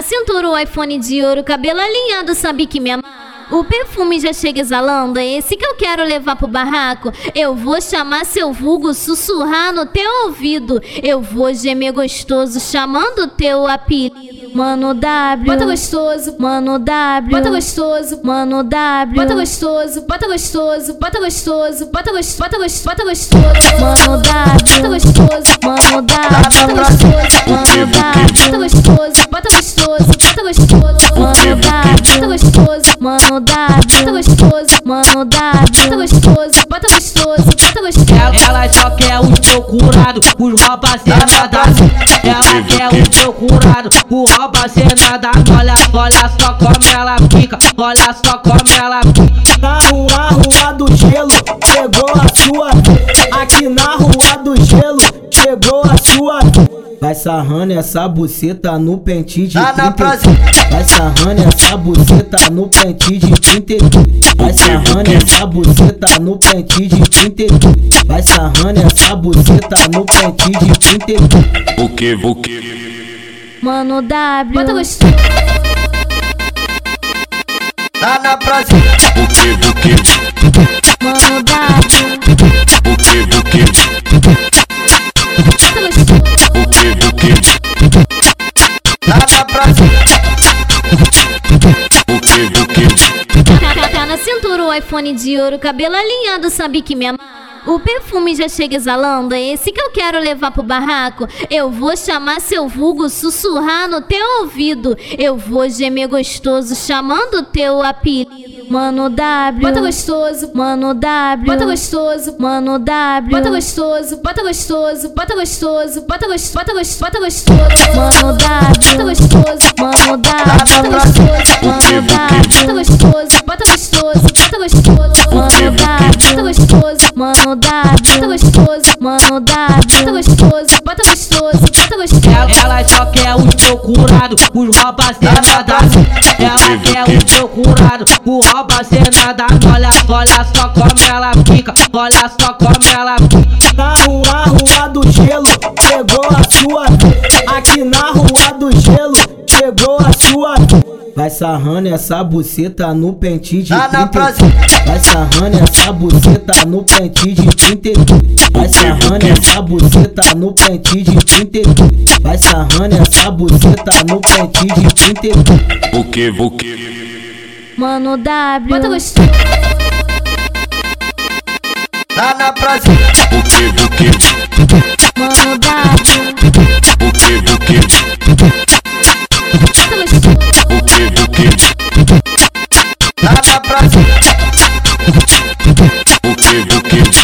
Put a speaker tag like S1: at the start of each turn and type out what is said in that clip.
S1: na cintura o iPhone de ouro, cabelo alinhado, sabe que me ama. O perfume já chega exalando, é esse que eu quero levar pro barraco. Eu vou chamar seu vulgo, sussurrar no teu ouvido. Eu vou gemer gostoso, chamando teu apelido. Mano W,
S2: bota gostoso,
S1: Mano W,
S2: bota gostoso,
S1: Mano W,
S2: bota gostoso, bota gostoso, bota gostoso, bota gostoso, bota gostoso, bota gostoso,
S1: Mano W,
S2: bota gostoso,
S1: Mano W,
S2: bota gostoso,
S1: Mano W,
S2: bota gostoso, gostoso, bota gostoso,
S1: Mano W,
S2: bota gostoso,
S1: Mano W,
S2: bota gostoso,
S1: Mano
S2: bota gostoso, bota gostoso, bota gostoso.
S3: Ela só quer o procurado, os roupas sem nada. Ela quer o procurado, o roupa sem nada. Olha, olha só como ela fica, olha só como ela fica.
S4: Na rua, rua do gelo, chegou a sua Vai sarrando essa buceta no pente de
S5: Tá na
S4: 33. Vai sarrando essa buceta no pente de 33. Vai sarrando essa buceta no pente de 33. Vai sarrando essa buceta no pente de 33.
S6: O que, o que?
S1: Mano W,
S2: Bota gostoso,
S5: Tá na prazer,
S6: O que, o que?
S1: Mano W,
S5: tá
S6: O que, o que?
S1: Tá, tá na cintura o iPhone de ouro, cabelo alinhado, sabe que me ama. O perfume já chega exalando, é esse que eu quero levar pro barraco. Eu vou chamar seu vulgo, sussurrar no teu ouvido. Eu vou gemer gostoso, chamando teu apelido. Mano W,
S2: bota gostoso,
S1: Mano W,
S2: bota gostoso,
S1: Mano W,
S2: bota gostoso, bota gostoso, bota gostoso, bota gostoso, bota gostoso, bota gostoso,
S1: Mano
S2: bota
S1: W,
S2: gostoso,
S1: Mano
S2: bota
S1: W,
S2: gostoso,
S1: Mano
S2: bota
S1: W,
S2: gostoso,
S1: Mano
S2: bota
S1: W,
S2: gostoso, bota gostoso, bota gostoso.
S3: Ela, ela só quer o procurado, os roupas sem nada. Ela quer o procurado, o roupa sem nada. Olha, olha só como ela fica, olha só como ela fica.
S4: Na rua, rua do gelo, chegou a sua. Aqui na rua do gelo, chegou a sua. Vai sarrando essa buceta no pente de
S5: Tá na
S4: 33.
S5: prazer.
S4: Vai sarrando essa buceta no pente de 33. Vai sarrando essa buceta no pente de 33. Vai sarrando essa buceta no pente de 33.
S6: O que, o que?
S1: Mano W,
S2: Bota gostoso,
S5: tá na prazer,
S6: O que, o que? Get